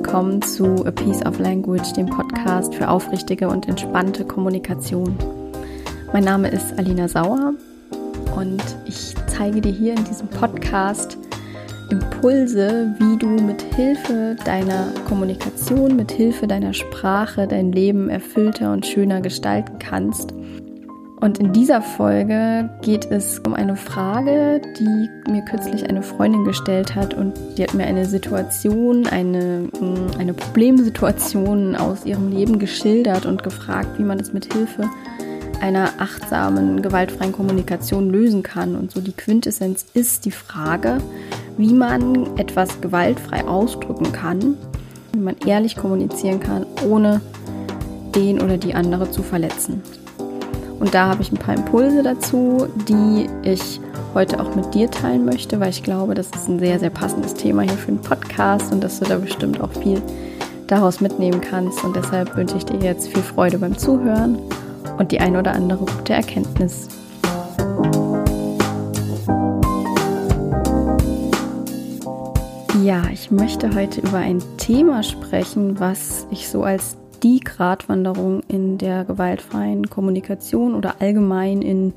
Willkommen zu A Piece of Language, dem Podcast für aufrichtige und entspannte Kommunikation. Mein Name ist Alina Sauer und ich zeige dir hier in diesem Podcast Impulse, wie du mit Hilfe deiner Kommunikation, mit Hilfe deiner Sprache dein Leben erfüllter und schöner gestalten kannst und in dieser Folge geht es um eine Frage, die mir kürzlich eine Freundin gestellt hat und die hat mir eine Situation, eine, mm, eine Problemsituation aus ihrem Leben geschildert und gefragt, wie man das mit Hilfe einer achtsamen, gewaltfreien Kommunikation lösen kann. Und so die Quintessenz ist die Frage, wie man etwas gewaltfrei ausdrücken kann, wie man ehrlich kommunizieren kann, ohne den oder die andere zu verletzen. Und da habe ich ein paar Impulse dazu, die ich heute auch mit dir teilen möchte, weil ich glaube, das ist ein sehr, sehr passendes Thema hier für den Podcast und dass du da bestimmt auch viel daraus mitnehmen kannst. Und deshalb wünsche ich dir jetzt viel Freude beim Zuhören und die ein oder andere gute Erkenntnis. Ja, ich möchte heute über ein Thema sprechen, was ich so als die Gratwanderung in der gewaltfreien Kommunikation oder allgemein in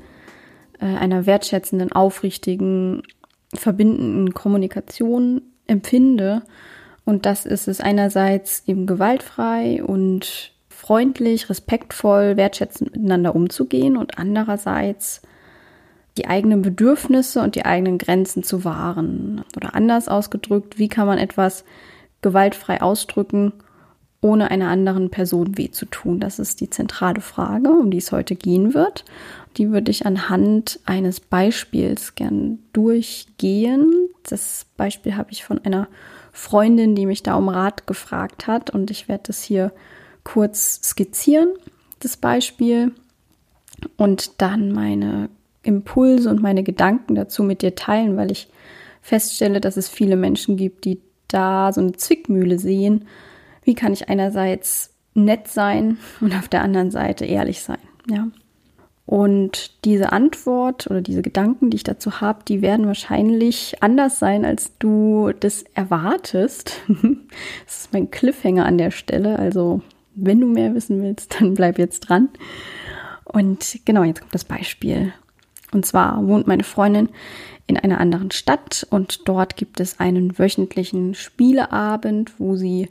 äh, einer wertschätzenden, aufrichtigen, verbindenden Kommunikation empfinde. Und das ist es einerseits eben gewaltfrei und freundlich, respektvoll, wertschätzend miteinander umzugehen und andererseits die eigenen Bedürfnisse und die eigenen Grenzen zu wahren. Oder anders ausgedrückt, wie kann man etwas gewaltfrei ausdrücken, ohne einer anderen Person weh zu tun? Das ist die zentrale Frage, um die es heute gehen wird. Die würde ich anhand eines Beispiels gern durchgehen. Das Beispiel habe ich von einer Freundin, die mich da um Rat gefragt hat und ich werde das hier kurz skizzieren, das Beispiel, und dann meine Impulse und meine Gedanken dazu mit dir teilen, weil ich feststelle, dass es viele Menschen gibt, die da so eine Zwickmühle sehen wie kann ich einerseits nett sein und auf der anderen Seite ehrlich sein, ja. Und diese Antwort oder diese Gedanken, die ich dazu habe, die werden wahrscheinlich anders sein, als du das erwartest. das ist mein Cliffhanger an der Stelle. Also, wenn du mehr wissen willst, dann bleib jetzt dran. Und genau, jetzt kommt das Beispiel. Und zwar wohnt meine Freundin in einer anderen Stadt und dort gibt es einen wöchentlichen Spieleabend, wo sie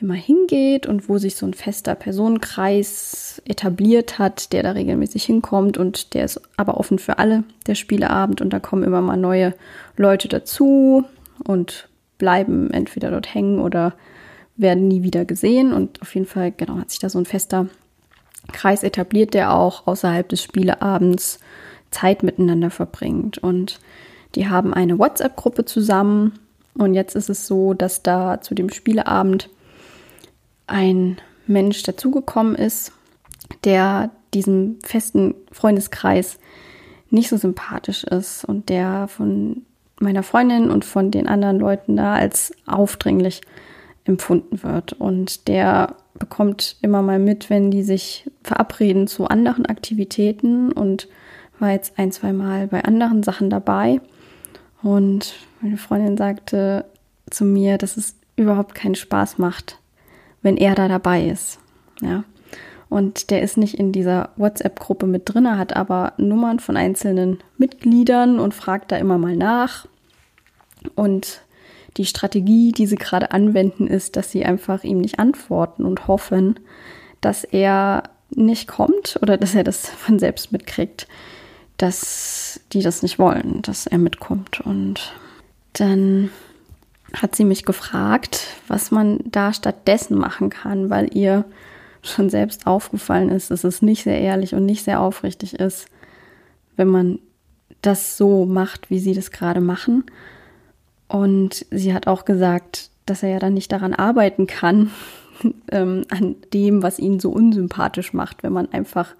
immer hingeht und wo sich so ein fester Personenkreis etabliert hat, der da regelmäßig hinkommt und der ist aber offen für alle, der Spieleabend. Und da kommen immer mal neue Leute dazu und bleiben entweder dort hängen oder werden nie wieder gesehen. Und auf jeden Fall genau hat sich da so ein fester Kreis etabliert, der auch außerhalb des Spieleabends Zeit miteinander verbringt. Und die haben eine WhatsApp-Gruppe zusammen. Und jetzt ist es so, dass da zu dem Spieleabend ein Mensch dazugekommen ist, der diesem festen Freundeskreis nicht so sympathisch ist und der von meiner Freundin und von den anderen Leuten da als aufdringlich empfunden wird. Und der bekommt immer mal mit, wenn die sich verabreden zu anderen Aktivitäten und war jetzt ein, zwei Mal bei anderen Sachen dabei. Und meine Freundin sagte zu mir, dass es überhaupt keinen Spaß macht, wenn er da dabei ist. Ja. Und der ist nicht in dieser WhatsApp-Gruppe mit drin, hat aber Nummern von einzelnen Mitgliedern und fragt da immer mal nach. Und die Strategie, die sie gerade anwenden, ist, dass sie einfach ihm nicht antworten und hoffen, dass er nicht kommt oder dass er das von selbst mitkriegt, dass die das nicht wollen, dass er mitkommt. Und dann hat sie mich gefragt, was man da stattdessen machen kann, weil ihr schon selbst aufgefallen ist, dass es nicht sehr ehrlich und nicht sehr aufrichtig ist, wenn man das so macht, wie sie das gerade machen. Und sie hat auch gesagt, dass er ja dann nicht daran arbeiten kann, ähm, an dem, was ihn so unsympathisch macht, wenn man einfach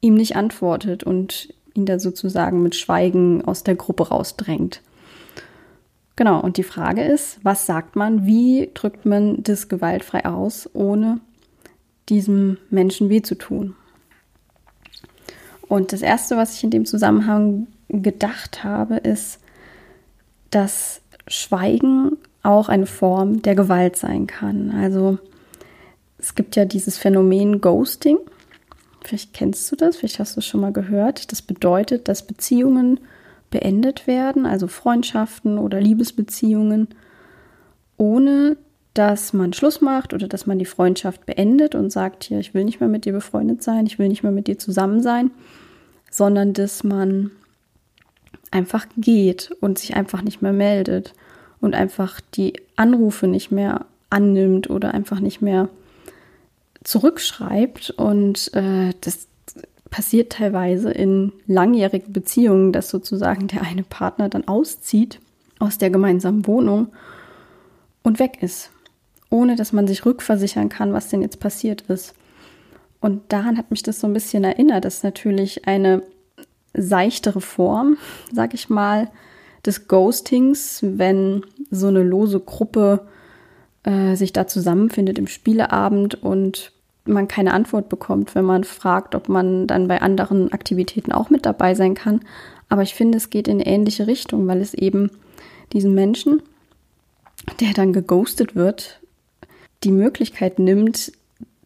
ihm nicht antwortet und ihn da sozusagen mit Schweigen aus der Gruppe rausdrängt. Genau, und die Frage ist, was sagt man, wie drückt man das gewaltfrei aus, ohne diesem Menschen weh zu tun? Und das Erste, was ich in dem Zusammenhang gedacht habe, ist, dass Schweigen auch eine Form der Gewalt sein kann. Also es gibt ja dieses Phänomen Ghosting. Vielleicht kennst du das, vielleicht hast du es schon mal gehört. Das bedeutet, dass Beziehungen beendet werden, also Freundschaften oder Liebesbeziehungen, ohne dass man Schluss macht oder dass man die Freundschaft beendet und sagt, hier, ich will nicht mehr mit dir befreundet sein, ich will nicht mehr mit dir zusammen sein, sondern dass man einfach geht und sich einfach nicht mehr meldet und einfach die Anrufe nicht mehr annimmt oder einfach nicht mehr zurückschreibt. Und äh, das passiert teilweise in langjährigen Beziehungen, dass sozusagen der eine Partner dann auszieht aus der gemeinsamen Wohnung und weg ist, ohne dass man sich rückversichern kann, was denn jetzt passiert ist. Und daran hat mich das so ein bisschen erinnert, dass natürlich eine seichtere Form, sag ich mal, des Ghostings, wenn so eine lose Gruppe äh, sich da zusammenfindet im Spieleabend und man keine Antwort bekommt, wenn man fragt, ob man dann bei anderen Aktivitäten auch mit dabei sein kann. Aber ich finde, es geht in eine ähnliche Richtung, weil es eben diesen Menschen, der dann geghostet wird, die Möglichkeit nimmt,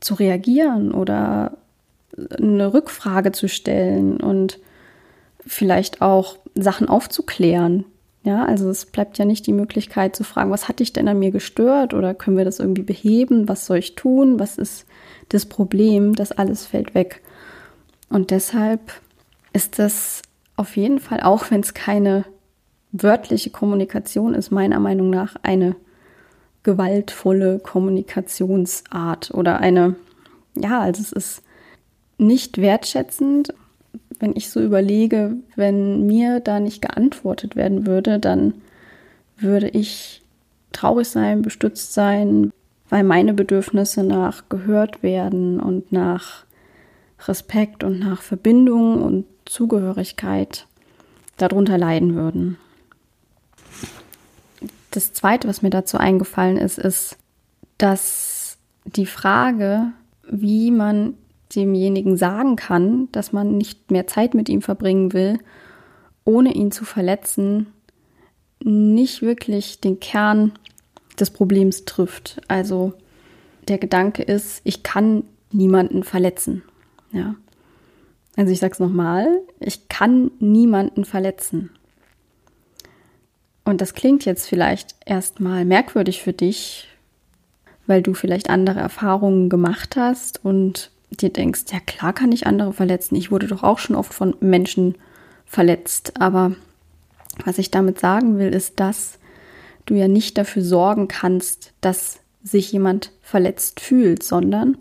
zu reagieren oder eine Rückfrage zu stellen und vielleicht auch Sachen aufzuklären. Ja, also es bleibt ja nicht die Möglichkeit zu fragen, was hat dich denn an mir gestört oder können wir das irgendwie beheben? Was soll ich tun? Was ist das Problem? Das alles fällt weg. Und deshalb ist das auf jeden Fall, auch wenn es keine wörtliche Kommunikation ist, meiner Meinung nach eine gewaltvolle Kommunikationsart oder eine, ja, also es ist nicht wertschätzend wenn ich so überlege, wenn mir da nicht geantwortet werden würde, dann würde ich traurig sein, bestützt sein, weil meine Bedürfnisse nach gehört werden und nach Respekt und nach Verbindung und Zugehörigkeit darunter leiden würden. Das Zweite, was mir dazu eingefallen ist, ist, dass die Frage, wie man demjenigen sagen kann, dass man nicht mehr Zeit mit ihm verbringen will, ohne ihn zu verletzen, nicht wirklich den Kern des Problems trifft. Also der Gedanke ist, ich kann niemanden verletzen. Ja. Also ich sage es nochmal, ich kann niemanden verletzen. Und das klingt jetzt vielleicht erstmal merkwürdig für dich, weil du vielleicht andere Erfahrungen gemacht hast und dir denkst, ja klar kann ich andere verletzen. Ich wurde doch auch schon oft von Menschen verletzt. Aber was ich damit sagen will, ist, dass du ja nicht dafür sorgen kannst, dass sich jemand verletzt fühlt, sondern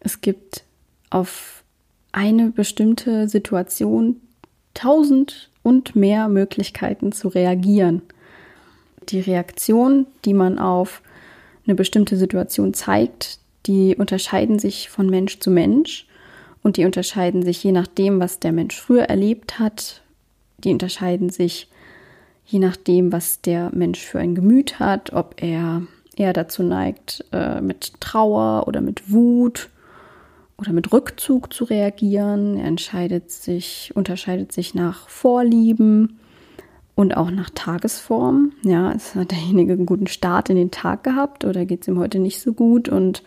es gibt auf eine bestimmte Situation tausend und mehr Möglichkeiten zu reagieren. Die Reaktion, die man auf eine bestimmte Situation zeigt, die unterscheiden sich von Mensch zu Mensch und die unterscheiden sich je nachdem, was der Mensch früher erlebt hat. Die unterscheiden sich je nachdem, was der Mensch für ein Gemüt hat, ob er eher dazu neigt, äh, mit Trauer oder mit Wut oder mit Rückzug zu reagieren. Er entscheidet sich, unterscheidet sich nach Vorlieben und auch nach Tagesform. Ja, hat derjenige einen guten Start in den Tag gehabt oder geht es ihm heute nicht so gut und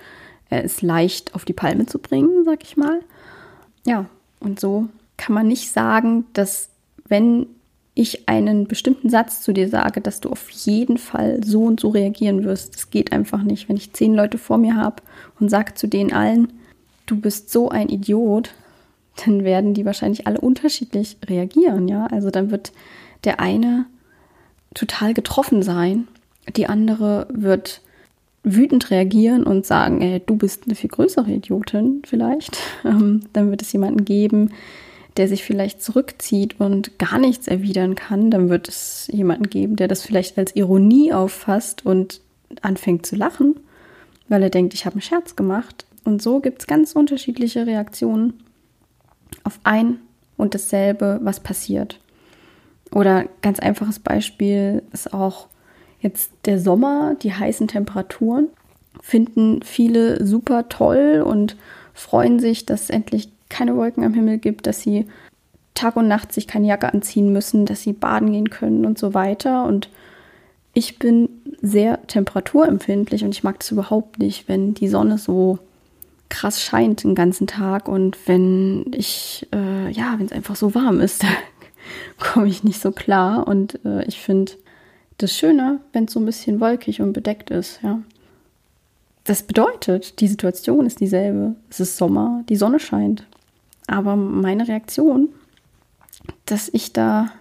er ist leicht auf die Palme zu bringen, sag ich mal. Ja, und so kann man nicht sagen, dass wenn ich einen bestimmten Satz zu dir sage, dass du auf jeden Fall so und so reagieren wirst. Das geht einfach nicht. Wenn ich zehn Leute vor mir habe und sage zu denen allen, du bist so ein Idiot, dann werden die wahrscheinlich alle unterschiedlich reagieren, ja. Also dann wird der eine total getroffen sein, die andere wird wütend reagieren und sagen, ey, du bist eine viel größere Idiotin vielleicht, ähm, dann wird es jemanden geben, der sich vielleicht zurückzieht und gar nichts erwidern kann. Dann wird es jemanden geben, der das vielleicht als Ironie auffasst und anfängt zu lachen, weil er denkt, ich habe einen Scherz gemacht. Und so gibt es ganz unterschiedliche Reaktionen auf ein und dasselbe, was passiert. Oder ganz einfaches Beispiel ist auch Jetzt der Sommer, die heißen Temperaturen, finden viele super toll und freuen sich, dass es endlich keine Wolken am Himmel gibt, dass sie Tag und Nacht sich keine Jacke anziehen müssen, dass sie baden gehen können und so weiter. Und ich bin sehr temperaturempfindlich und ich mag das überhaupt nicht, wenn die Sonne so krass scheint den ganzen Tag und wenn ich, äh, ja, wenn es einfach so warm ist, da komme ich nicht so klar und äh, ich finde das schöner, wenn es so ein bisschen wolkig und bedeckt ist, ja. Das bedeutet, die Situation ist dieselbe. Es ist Sommer, die Sonne scheint. Aber meine Reaktion, dass ich da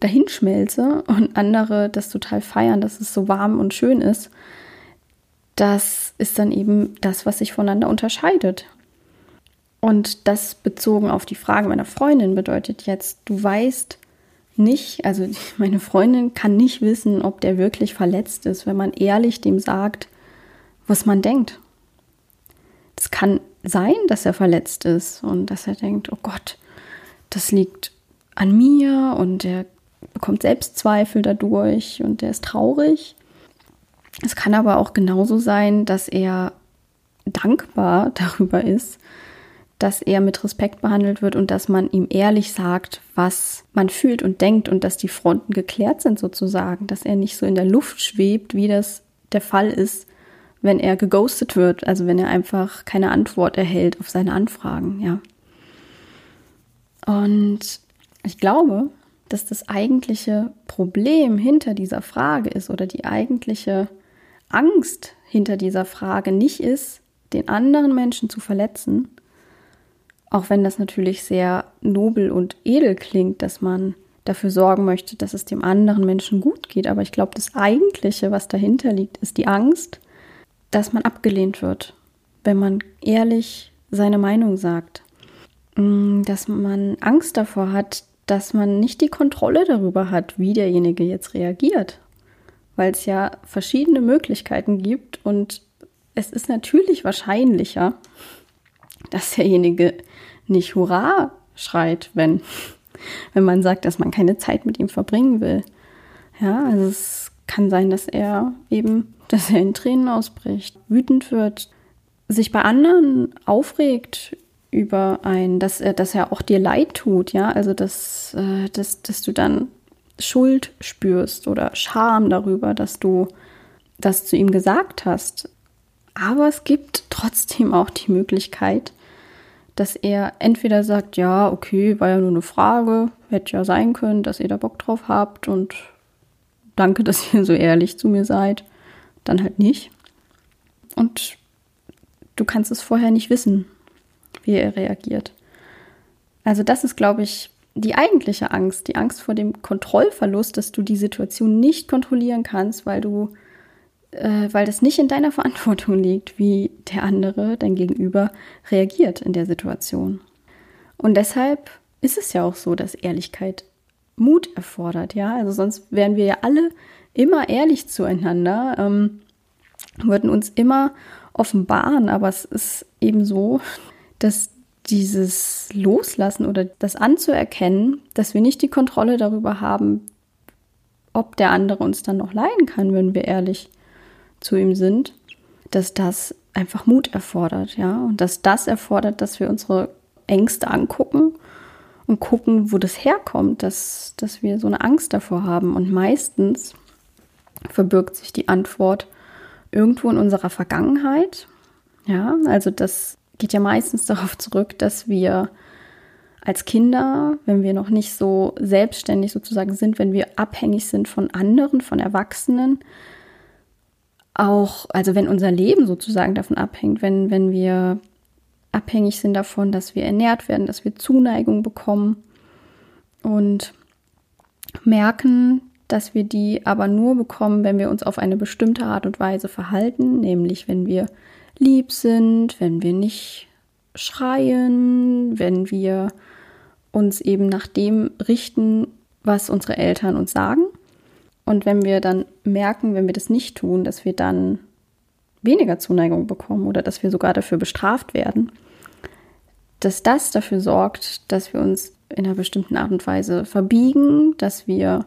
dahin schmelze und andere das total feiern, dass es so warm und schön ist, das ist dann eben das, was sich voneinander unterscheidet. Und das bezogen auf die Frage meiner Freundin bedeutet jetzt, du weißt nicht, also meine Freundin kann nicht wissen, ob der wirklich verletzt ist, wenn man ehrlich dem sagt, was man denkt. Es kann sein, dass er verletzt ist und dass er denkt, oh Gott, das liegt an mir und er bekommt Selbstzweifel dadurch und er ist traurig. Es kann aber auch genauso sein, dass er dankbar darüber ist, dass er mit Respekt behandelt wird und dass man ihm ehrlich sagt, was man fühlt und denkt und dass die Fronten geklärt sind sozusagen, dass er nicht so in der Luft schwebt, wie das der Fall ist, wenn er geghostet wird, also wenn er einfach keine Antwort erhält auf seine Anfragen, ja. Und ich glaube, dass das eigentliche Problem hinter dieser Frage ist oder die eigentliche Angst hinter dieser Frage nicht ist, den anderen Menschen zu verletzen, auch wenn das natürlich sehr nobel und edel klingt, dass man dafür sorgen möchte, dass es dem anderen Menschen gut geht. Aber ich glaube, das Eigentliche, was dahinter liegt, ist die Angst, dass man abgelehnt wird, wenn man ehrlich seine Meinung sagt. Mm, dass man Angst davor hat, dass man nicht die Kontrolle darüber hat, wie derjenige jetzt reagiert weil es ja verschiedene Möglichkeiten gibt und es ist natürlich wahrscheinlicher, dass derjenige nicht Hurra schreit, wenn, wenn man sagt, dass man keine Zeit mit ihm verbringen will. Ja, also es kann sein, dass er eben, dass er in Tränen ausbricht, wütend wird, sich bei anderen aufregt über ein, dass er, dass er auch dir leid tut, ja, also dass, äh, dass, dass du dann Schuld spürst oder Scham darüber, dass du das zu ihm gesagt hast. Aber es gibt trotzdem auch die Möglichkeit, dass er entweder sagt, ja, okay, war ja nur eine Frage, hätte ja sein können, dass ihr da Bock drauf habt und danke, dass ihr so ehrlich zu mir seid, dann halt nicht. Und du kannst es vorher nicht wissen, wie er reagiert. Also das ist, glaube ich, die eigentliche Angst, die Angst vor dem Kontrollverlust, dass du die Situation nicht kontrollieren kannst, weil du, äh, weil das nicht in deiner Verantwortung liegt, wie der andere, dein Gegenüber, reagiert in der Situation. Und deshalb ist es ja auch so, dass Ehrlichkeit Mut erfordert, ja. Also sonst wären wir ja alle immer ehrlich zueinander, ähm, würden uns immer offenbaren, aber es ist eben so, dass dieses Loslassen oder das anzuerkennen, dass wir nicht die Kontrolle darüber haben, ob der andere uns dann noch leiden kann, wenn wir ehrlich zu ihm sind, dass das einfach Mut erfordert, ja, und dass das erfordert, dass wir unsere Ängste angucken und gucken, wo das herkommt, dass, dass wir so eine Angst davor haben. Und meistens verbirgt sich die Antwort irgendwo in unserer Vergangenheit, ja, also dass geht ja meistens darauf zurück, dass wir als Kinder, wenn wir noch nicht so selbstständig sozusagen sind, wenn wir abhängig sind von anderen, von Erwachsenen, auch, also wenn unser Leben sozusagen davon abhängt, wenn, wenn wir abhängig sind davon, dass wir ernährt werden, dass wir Zuneigung bekommen und merken, dass wir die aber nur bekommen, wenn wir uns auf eine bestimmte Art und Weise verhalten, nämlich wenn wir lieb sind, wenn wir nicht schreien, wenn wir uns eben nach dem richten, was unsere Eltern uns sagen. Und wenn wir dann merken, wenn wir das nicht tun, dass wir dann weniger Zuneigung bekommen oder dass wir sogar dafür bestraft werden, dass das dafür sorgt, dass wir uns in einer bestimmten Art und Weise verbiegen, dass wir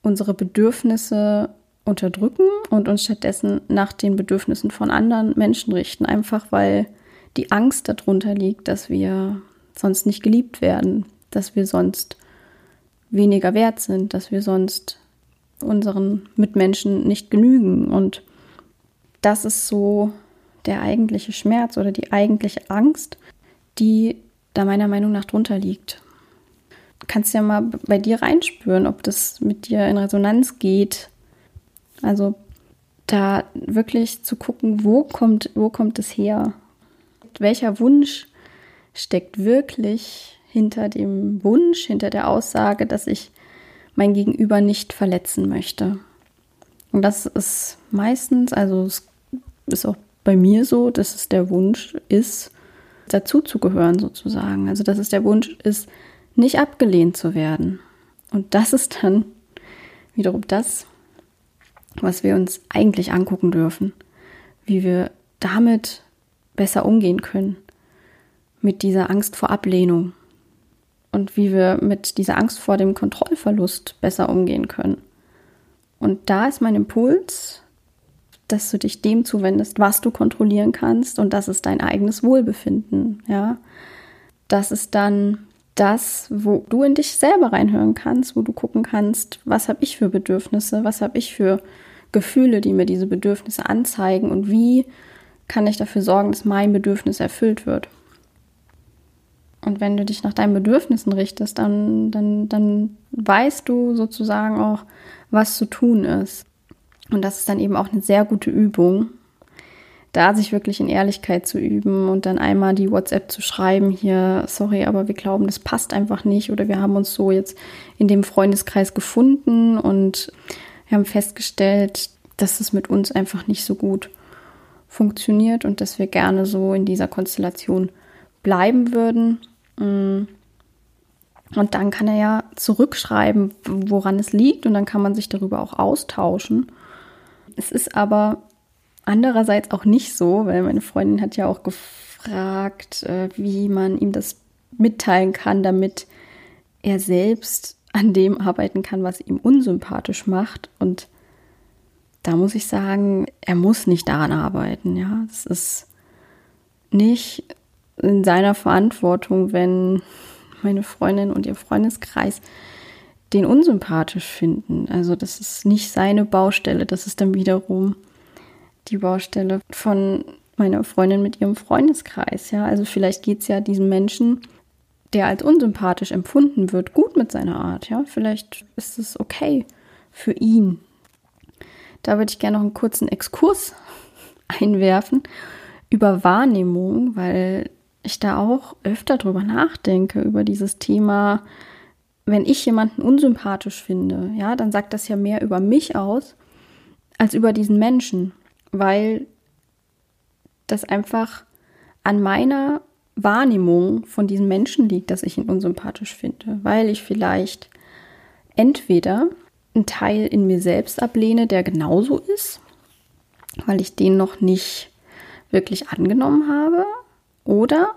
unsere Bedürfnisse unterdrücken und uns stattdessen nach den Bedürfnissen von anderen Menschen richten, einfach weil die Angst darunter liegt, dass wir sonst nicht geliebt werden, dass wir sonst weniger wert sind, dass wir sonst unseren Mitmenschen nicht genügen. Und das ist so der eigentliche Schmerz oder die eigentliche Angst, die da meiner Meinung nach drunter liegt. Du kannst ja mal bei dir reinspüren, ob das mit dir in Resonanz geht. Also da wirklich zu gucken, wo kommt, wo kommt es her? Welcher Wunsch steckt wirklich hinter dem Wunsch, hinter der Aussage, dass ich mein Gegenüber nicht verletzen möchte? Und das ist meistens, also es ist auch bei mir so, dass es der Wunsch ist, dazuzugehören sozusagen. Also dass es der Wunsch ist, nicht abgelehnt zu werden. Und das ist dann wiederum das, was wir uns eigentlich angucken dürfen, wie wir damit besser umgehen können, mit dieser Angst vor Ablehnung und wie wir mit dieser Angst vor dem Kontrollverlust besser umgehen können. Und da ist mein Impuls, dass du dich dem zuwendest, was du kontrollieren kannst und das ist dein eigenes Wohlbefinden, ja. Das ist dann das, wo du in dich selber reinhören kannst, wo du gucken kannst, was habe ich für Bedürfnisse, was habe ich für Gefühle, die mir diese Bedürfnisse anzeigen und wie kann ich dafür sorgen, dass mein Bedürfnis erfüllt wird. Und wenn du dich nach deinen Bedürfnissen richtest, dann, dann, dann weißt du sozusagen auch, was zu tun ist. Und das ist dann eben auch eine sehr gute Übung, da sich wirklich in Ehrlichkeit zu üben und dann einmal die WhatsApp zu schreiben, hier, sorry, aber wir glauben, das passt einfach nicht oder wir haben uns so jetzt in dem Freundeskreis gefunden und wir haben festgestellt, dass es mit uns einfach nicht so gut funktioniert und dass wir gerne so in dieser Konstellation bleiben würden. Mm. Und dann kann er ja zurückschreiben, woran es liegt und dann kann man sich darüber auch austauschen. Es ist aber andererseits auch nicht so, weil meine Freundin hat ja auch gefragt, äh, wie man ihm das mitteilen kann, damit er selbst an dem arbeiten kann, was ihm unsympathisch macht. Und da muss ich sagen, er muss nicht daran arbeiten. Ja, es ist nicht in seiner Verantwortung, wenn meine Freundin und ihr Freundeskreis den unsympathisch finden. Also das ist nicht seine Baustelle, das ist dann wiederum die Baustelle von meiner Freundin mit ihrem Freundeskreis. Ja, also vielleicht geht es ja diesem Menschen, der als unsympathisch empfunden wird, gut mit seiner Art. Ja, vielleicht ist es okay für ihn. Da würde ich gerne noch einen kurzen Exkurs einwerfen über Wahrnehmung, weil ich da auch öfter drüber nachdenke, über dieses Thema, wenn ich jemanden unsympathisch finde, ja, dann sagt das ja mehr über mich aus als über diesen Menschen, weil das einfach an meiner Wahrnehmung von diesem Menschen liegt, dass ich ihn unsympathisch finde, weil ich vielleicht entweder einen Teil in mir selbst ablehne, der genauso ist, weil ich den noch nicht wirklich angenommen habe, oder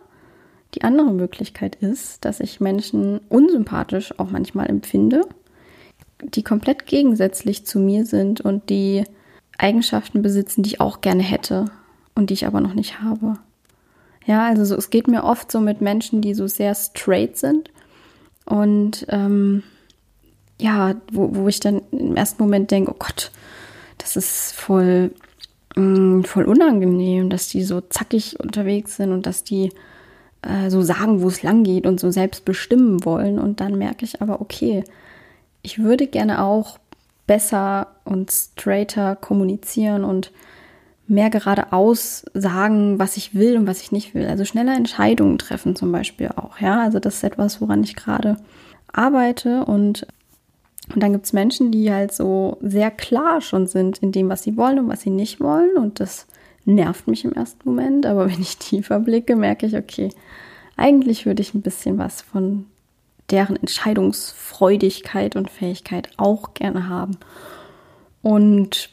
die andere Möglichkeit ist, dass ich Menschen unsympathisch auch manchmal empfinde, die komplett gegensätzlich zu mir sind und die Eigenschaften besitzen, die ich auch gerne hätte und die ich aber noch nicht habe. Ja, also so, es geht mir oft so mit Menschen, die so sehr straight sind und ähm, ja, wo, wo ich dann im ersten Moment denke, oh Gott, das ist voll, mh, mm, voll unangenehm, dass die so zackig unterwegs sind und dass die äh, so sagen, wo es lang geht und so selbst bestimmen wollen. Und dann merke ich aber, okay, ich würde gerne auch besser und straighter kommunizieren und mehr geradeaus sagen, was ich will und was ich nicht will. Also schneller Entscheidungen treffen zum Beispiel auch. Ja, also das ist etwas, woran ich gerade arbeite und und dann gibt es Menschen, die halt so sehr klar schon sind in dem, was sie wollen und was sie nicht wollen. Und das nervt mich im ersten Moment. Aber wenn ich tiefer blicke, merke ich, okay, eigentlich würde ich ein bisschen was von deren Entscheidungsfreudigkeit und Fähigkeit auch gerne haben. Und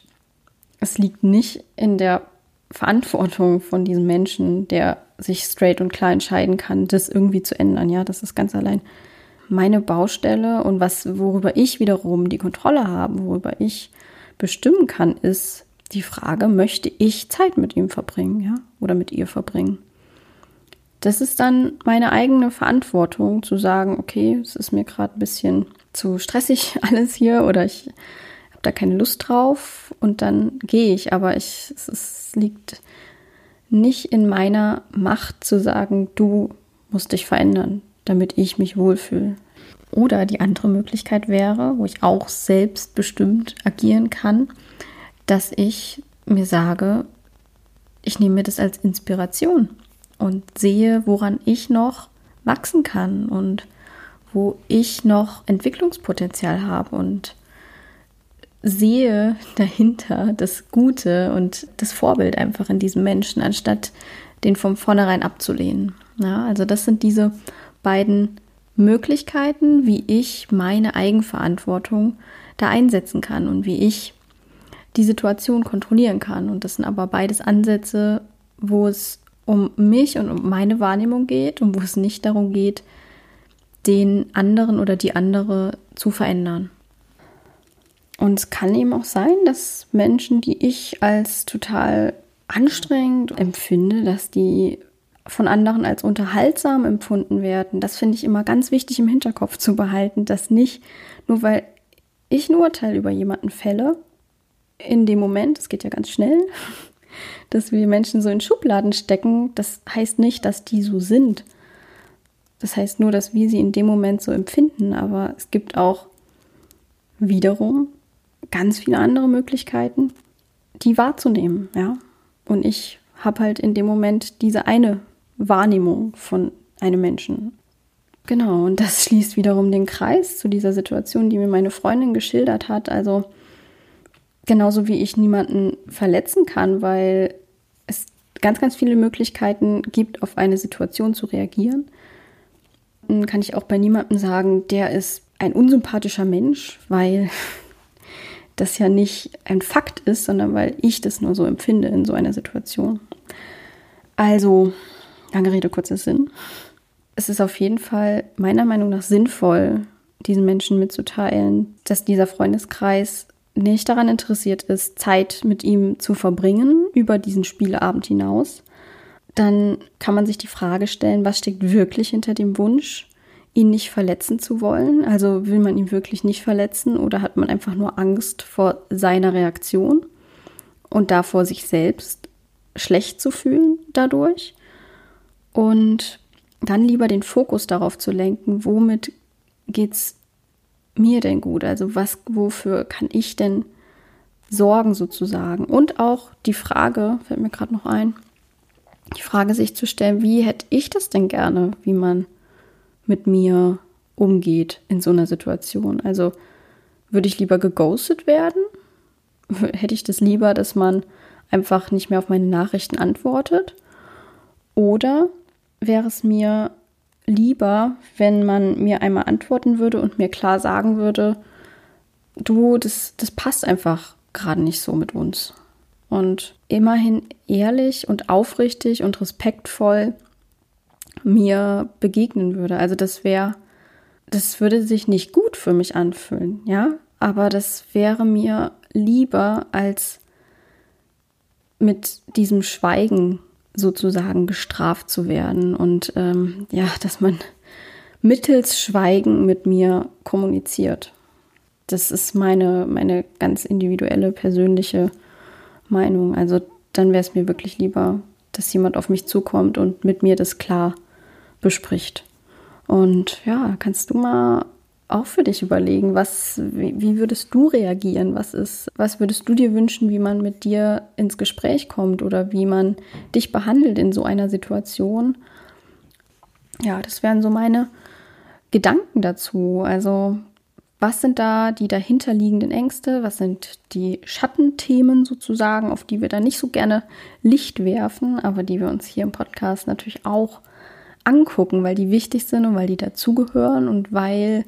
es liegt nicht in der Verantwortung von diesem Menschen, der sich straight und klar entscheiden kann, das irgendwie zu ändern. Ja, das ist ganz allein meine Baustelle und was, worüber ich wiederum die Kontrolle habe, worüber ich bestimmen kann, ist die Frage, möchte ich Zeit mit ihm verbringen, ja, oder mit ihr verbringen? Das ist dann meine eigene Verantwortung zu sagen, okay, es ist mir gerade ein bisschen zu stressig alles hier oder ich habe da keine Lust drauf und dann gehe ich. Aber ich, es, es liegt nicht in meiner Macht zu sagen, du musst dich verändern, damit ich mich wohlfühle. Oder die andere Möglichkeit wäre, wo ich auch selbstbestimmt agieren kann, dass ich mir sage, ich nehme mir das als Inspiration und sehe, woran ich noch wachsen kann und wo ich noch Entwicklungspotenzial habe und sehe dahinter das Gute und das Vorbild einfach in diesem Menschen, anstatt den von vornherein abzulehnen. Ja, also das sind diese beiden Möglichkeiten, wie ich meine Eigenverantwortung da einsetzen kann und wie ich die Situation kontrollieren kann. Und das sind aber beides Ansätze, wo es um mich und um meine Wahrnehmung geht und wo es nicht darum geht, den anderen oder die andere zu verändern. Und es kann eben auch sein, dass Menschen, die ich als total anstrengend empfinde, dass die von anderen als unterhaltsam empfunden werden. Das finde ich immer ganz wichtig im Hinterkopf zu behalten, dass nicht nur weil ich ein Urteil über jemanden fälle, in dem Moment, es geht ja ganz schnell, dass wir Menschen so in Schubladen stecken, das heißt nicht, dass die so sind. Das heißt nur, dass wir sie in dem Moment so empfinden, aber es gibt auch wiederum ganz viele andere Möglichkeiten, die wahrzunehmen, ja. Und ich habe halt in dem Moment diese eine Wahrnehmung von einem Menschen. Genau, und das schließt wiederum den Kreis zu dieser Situation, die mir meine Freundin geschildert hat. Also genauso wie ich niemanden verletzen kann, weil es ganz, ganz viele Möglichkeiten gibt, auf eine Situation zu reagieren, kann ich auch bei niemandem sagen, der ist ein unsympathischer Mensch, weil das ja nicht ein Fakt ist, sondern weil ich das nur so empfinde in so einer Situation. Also, Lange Rede, kurzer Sinn. Es ist auf jeden Fall meiner Meinung nach sinnvoll, diesen Menschen mitzuteilen, dass dieser Freundeskreis nicht daran interessiert ist, Zeit mit ihm zu verbringen über diesen Spieleabend hinaus. Dann kann man sich die Frage stellen, was steckt wirklich hinter dem Wunsch, ihn nicht verletzen zu wollen? Also will man ihn wirklich nicht verletzen oder hat man einfach nur Angst vor seiner Reaktion und davor, sich selbst schlecht zu fühlen dadurch? Und dann lieber den Fokus darauf zu lenken, womit geht's mir denn gut? Also was, wofür kann ich denn sorgen sozusagen? Und auch die Frage, fällt mir gerade noch ein, die Frage sich zu stellen, wie hätte ich das denn gerne, wie man mit mir umgeht in so einer Situation? Also würde ich lieber geghostet werden? Hätte ich das lieber, dass man einfach nicht mehr auf meine Nachrichten antwortet? Oder wäre es mir lieber, wenn man mir einmal antworten würde und mir klar sagen würde, du, das, das passt einfach gerade nicht so mit uns. Und immerhin ehrlich und aufrichtig und respektvoll mir begegnen würde. Also das wäre, das würde sich nicht gut für mich anfühlen, ja, aber das wäre mir lieber als mit diesem Schweigen sozusagen gestraft zu werden und ähm, ja, dass man mittels Schweigen mit mir kommuniziert. Das ist meine, meine ganz individuelle, persönliche Meinung. Also dann wäre es mir wirklich lieber, dass jemand auf mich zukommt und mit mir das klar bespricht. Und ja, kannst du mal auch für dich überlegen, was, wie, würdest du reagieren? Was ist, was würdest du dir wünschen, wie man mit dir ins Gespräch kommt oder wie man dich behandelt in so einer Situation? Ja, das wären so meine Gedanken dazu. Also, was sind da die dahinterliegenden Ängste? Was sind die Schattenthemen sozusagen, auf die wir da nicht so gerne Licht werfen, aber die wir uns hier im Podcast natürlich auch angucken, weil die wichtig sind und weil die dazugehören und weil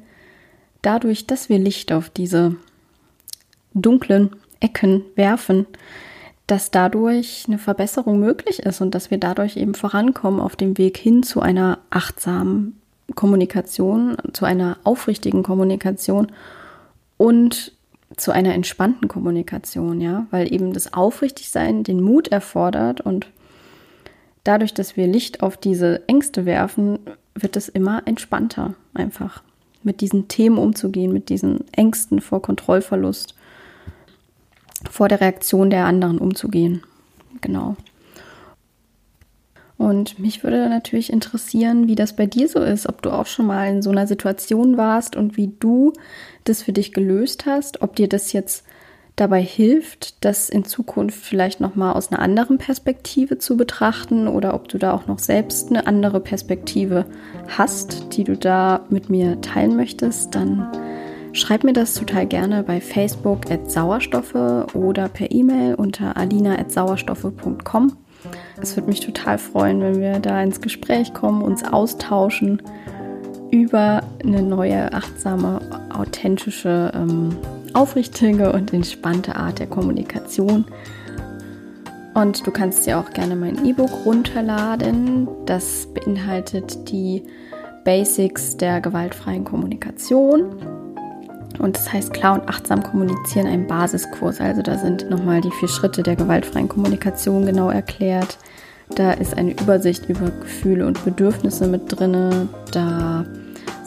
dadurch, dass wir Licht auf diese dunklen Ecken werfen, dass dadurch eine Verbesserung möglich ist und dass wir dadurch eben vorankommen auf dem Weg hin zu einer achtsamen Kommunikation, zu einer aufrichtigen Kommunikation und zu einer entspannten Kommunikation, ja, weil eben das Aufrichtigsein den Mut erfordert und dadurch, dass wir Licht auf diese Ängste werfen, wird es immer entspannter einfach mit diesen Themen umzugehen, mit diesen Ängsten vor Kontrollverlust. vor der Reaktion der anderen umzugehen. Genau. Und mich würde natürlich interessieren, wie das bei dir so ist, ob du auch schon mal in so einer Situation warst und wie du das für dich gelöst hast, ob dir das jetzt dabei hilft, das in Zukunft vielleicht noch mal aus einer anderen Perspektive zu betrachten oder ob du da auch noch selbst eine andere Perspektive hast, die du da mit mir teilen möchtest, dann schreib mir das total gerne bei Facebook at Sauerstoffe oder per E-Mail unter alina at sauerstoffe.com. Es würde mich total freuen, wenn wir da ins Gespräch kommen, uns austauschen über eine neue, achtsame, authentische, ähm, aufrichtige und entspannte Art der Kommunikation. Und du kannst dir auch gerne mein E-Book runterladen. Das beinhaltet die Basics der gewaltfreien Kommunikation. Und das heißt klar und achtsam kommunizieren, ein Basiskurs. Also da sind nochmal die vier Schritte der gewaltfreien Kommunikation genau erklärt. Da ist eine Übersicht über Gefühle und Bedürfnisse mit drin. Da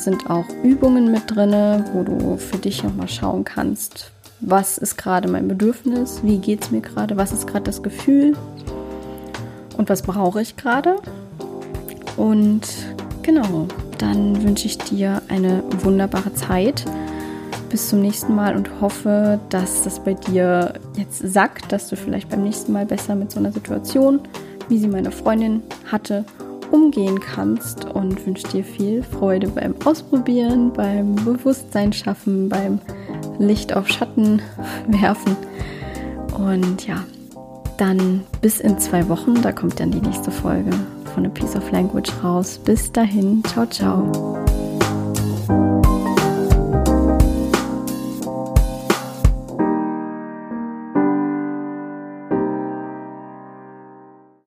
sind auch Übungen mit drin, wo du für dich nochmal schauen kannst, was ist gerade mein Bedürfnis, wie geht es mir gerade, was ist gerade das Gefühl und was brauche ich gerade. Und genau, dann wünsche ich dir eine wunderbare Zeit bis zum nächsten Mal und hoffe, dass das bei dir jetzt sackt, dass du vielleicht beim nächsten Mal besser mit so einer Situation, wie sie meine Freundin hatte, umgehen kannst und wünsche dir viel Freude beim Ausprobieren, beim Bewusstsein schaffen, beim Licht auf Schatten werfen. Und ja, dann bis in zwei Wochen, da kommt dann die nächste Folge von A Piece of Language raus. Bis dahin, ciao, ciao.